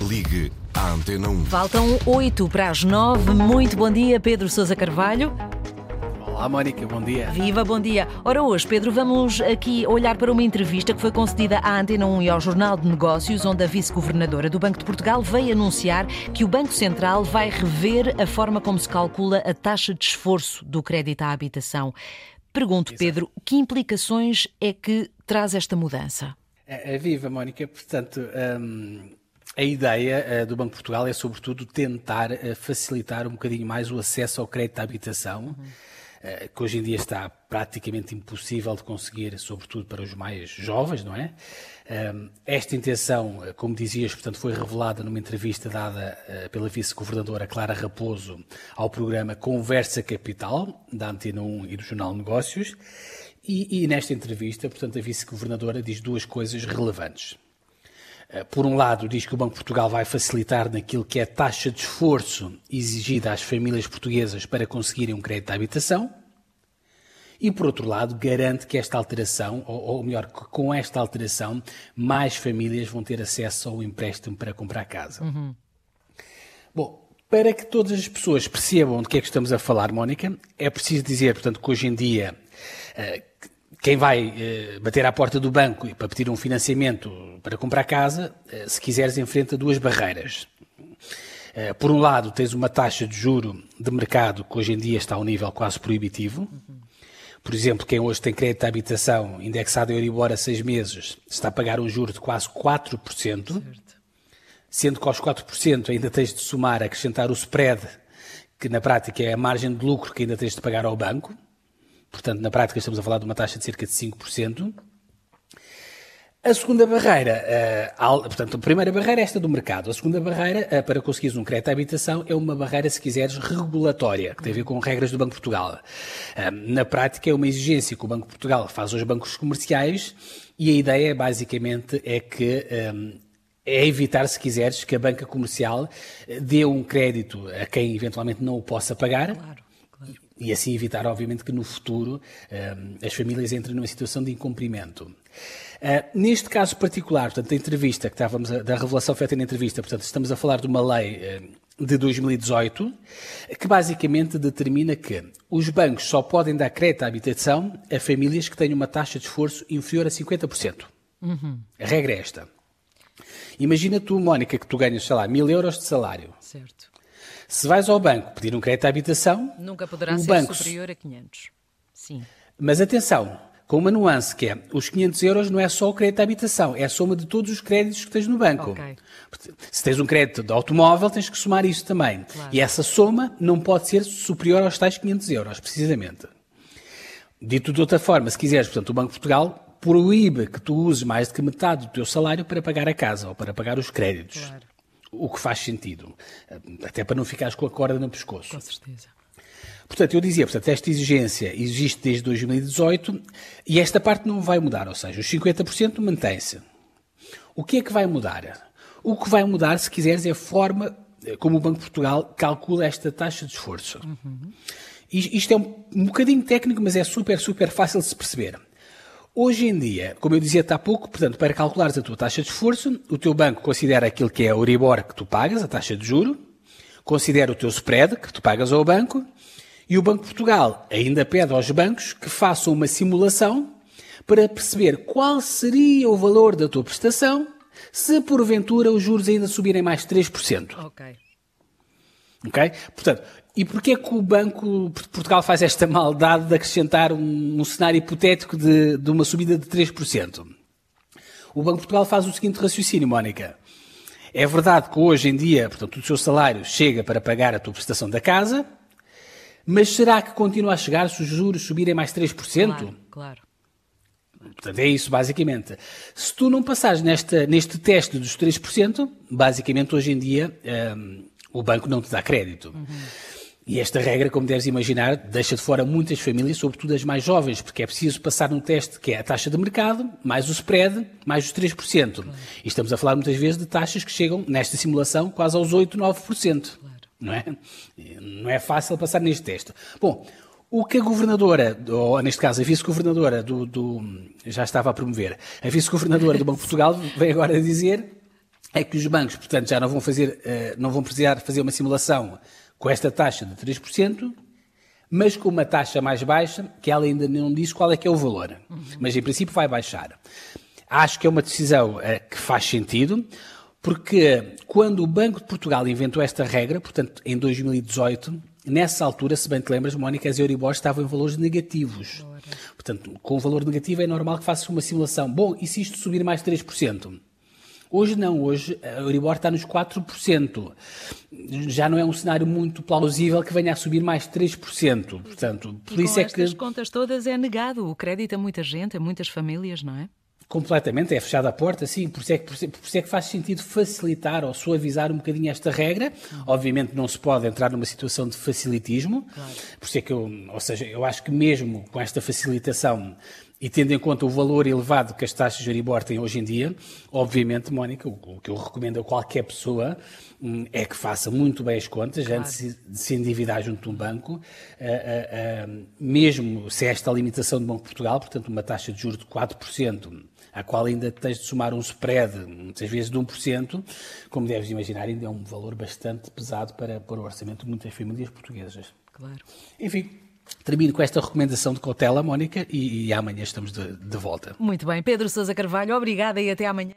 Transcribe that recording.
Ligue à Antena 1. Faltam 8 para as 9. Muito bom dia, Pedro Sousa Carvalho. Olá, Mónica, bom dia. Viva, bom dia. Ora, hoje, Pedro, vamos aqui olhar para uma entrevista que foi concedida à Antena 1 e ao Jornal de Negócios, onde a vice-governadora do Banco de Portugal veio anunciar que o Banco Central vai rever a forma como se calcula a taxa de esforço do crédito à habitação. Pergunto, Pedro, que implicações é que traz esta mudança? É, é viva, Mónica. Portanto, hum, a ideia uh, do Banco de Portugal é, sobretudo, tentar uh, facilitar um bocadinho mais o acesso ao crédito à habitação. Uhum. Eh, que hoje em dia está praticamente impossível de conseguir, sobretudo para os mais jovens, não é? Esta intenção, como dizias, portanto, foi revelada numa entrevista dada pela vice-governadora Clara Raposo ao programa Conversa Capital, da Antena 1 e do Jornal Negócios, e, e nesta entrevista, portanto, a vice-governadora diz duas coisas relevantes. Por um lado, diz que o Banco de Portugal vai facilitar naquilo que é a taxa de esforço exigida às famílias portuguesas para conseguirem um crédito de habitação. E, por outro lado, garante que esta alteração, ou, ou melhor, que com esta alteração, mais famílias vão ter acesso ao empréstimo para comprar casa. Uhum. Bom, para que todas as pessoas percebam de que é que estamos a falar, Mónica, é preciso dizer, portanto, que hoje em dia uh, quem vai uh, bater à porta do banco para pedir um financiamento para comprar casa, uh, se quiseres, enfrenta duas barreiras. Por um lado, tens uma taxa de juro de mercado que hoje em dia está a um nível quase proibitivo. Por exemplo, quem hoje tem crédito de habitação indexado a Euribor a seis meses está a pagar um juro de quase 4%, certo. sendo que aos 4% ainda tens de somar, acrescentar o spread, que na prática é a margem de lucro que ainda tens de pagar ao banco. Portanto, na prática estamos a falar de uma taxa de cerca de 5%. A segunda barreira, uh, portanto, a primeira barreira é esta do mercado. A segunda barreira, uh, para conseguires um crédito à habitação, é uma barreira, se quiseres, regulatória, que tem a ver com regras do Banco de Portugal. Uh, na prática, é uma exigência que o Banco de Portugal faz aos bancos comerciais e a ideia, basicamente, é que é evitar, se quiseres, que a banca comercial dê um crédito a quem eventualmente não o possa pagar. Claro. E assim evitar, obviamente, que no futuro um, as famílias entrem numa situação de incumprimento. Uh, neste caso particular, portanto, da entrevista que estávamos a, da revelação feita na entrevista, portanto, estamos a falar de uma lei uh, de 2018 que basicamente determina que os bancos só podem dar crédito à habitação a famílias que tenham uma taxa de esforço inferior a 50%. Uhum. A regra é esta. Imagina tu, Mónica, que tu ganhas, sei lá, mil euros de salário. Certo. Se vais ao banco pedir um crédito à habitação... Nunca poderá ser banco... superior a 500. Sim. Mas atenção, com uma nuance que é, os 500 euros não é só o crédito à habitação, é a soma de todos os créditos que tens no banco. Okay. Se tens um crédito de automóvel, tens que somar isso também. Claro. E essa soma não pode ser superior aos tais 500 euros, precisamente. Dito de outra forma, se quiseres, portanto, o Banco de Portugal proíbe que tu uses mais do que metade do teu salário para pagar a casa ou para pagar os créditos. Claro. O que faz sentido. Até para não ficares com a corda no pescoço. Com certeza. Portanto, eu dizia, portanto, esta exigência existe desde 2018 e esta parte não vai mudar, ou seja, os 50% mantém-se. O que é que vai mudar? O que vai mudar, se quiseres, é a forma como o Banco de Portugal calcula esta taxa de esforço. Uhum. Isto é um, um bocadinho técnico, mas é super, super fácil de se perceber. Hoje em dia, como eu dizia há pouco, portanto, para calculares a tua taxa de esforço, o teu banco considera aquilo que é a Euribor que tu pagas, a taxa de juro, considera o teu spread que tu pagas ao banco e o Banco de Portugal ainda pede aos bancos que façam uma simulação para perceber qual seria o valor da tua prestação se porventura os juros ainda subirem mais 3%. Ok. Ok? Portanto, e porquê é que o Banco de Portugal faz esta maldade de acrescentar um, um cenário hipotético de, de uma subida de 3%? O Banco de Portugal faz o seguinte raciocínio, Mónica. É verdade que hoje em dia, portanto, o seu salário chega para pagar a tua prestação da casa, mas será que continua a chegar se os juros subirem mais 3%? Claro, claro. Portanto, é isso, basicamente. Se tu não passares nesta, neste teste dos 3%, basicamente, hoje em dia, um, o banco não te dá crédito. Uhum. E esta regra, como deves imaginar, deixa de fora muitas famílias, sobretudo as mais jovens, porque é preciso passar um teste que é a taxa de mercado, mais o spread, mais os 3%. Claro. E estamos a falar muitas vezes de taxas que chegam, nesta simulação, quase aos 8, 9%. Claro não é? Não é fácil passar neste teste. Bom, o que a governadora, ou neste caso a vice-governadora do, do, já estava a promover, a vice-governadora do Banco de Portugal vem agora dizer é que os bancos, portanto, já não vão, fazer, eh, não vão precisar fazer uma simulação com esta taxa de 3%, mas com uma taxa mais baixa, que ela ainda não diz qual é que é o valor. Uhum. Mas, em princípio, vai baixar. Acho que é uma decisão eh, que faz sentido, porque quando o Banco de Portugal inventou esta regra, portanto, em 2018, nessa altura, se bem te lembras, Mónica, as Euribor estavam em valores negativos. Portanto, com o valor negativo é normal que faça uma simulação. Bom, e se isto subir mais 3%? Hoje não, hoje a Euribor está nos 4%. Já não é um cenário muito plausível que venha a subir mais 3%. Portanto, por e isso com é estas que. contas todas é negado o crédito a muita gente, a muitas famílias, não é? Completamente, é fechada a porta, sim, por isso, é que, por isso é que faz sentido facilitar ou suavizar um bocadinho esta regra. Uhum. Obviamente não se pode entrar numa situação de facilitismo, claro. por isso é que eu, ou seja, eu acho que mesmo com esta facilitação e tendo em conta o valor elevado que as taxas de Euribor têm hoje em dia, obviamente, Mónica, o que eu recomendo a qualquer pessoa hum, é que faça muito bem as contas claro. antes de se endividar junto de um banco, mesmo se é esta limitação do Banco de Portugal, portanto, uma taxa de juros de 4%, à qual ainda tens de somar um spread, muitas vezes de 1%, como deves imaginar, ainda é um valor bastante pesado para, para o orçamento de muitas famílias portuguesas. Claro. Enfim, Termino com esta recomendação de cautela, Mónica, e, e amanhã estamos de, de volta. Muito bem. Pedro Sousa Carvalho, obrigada e até amanhã.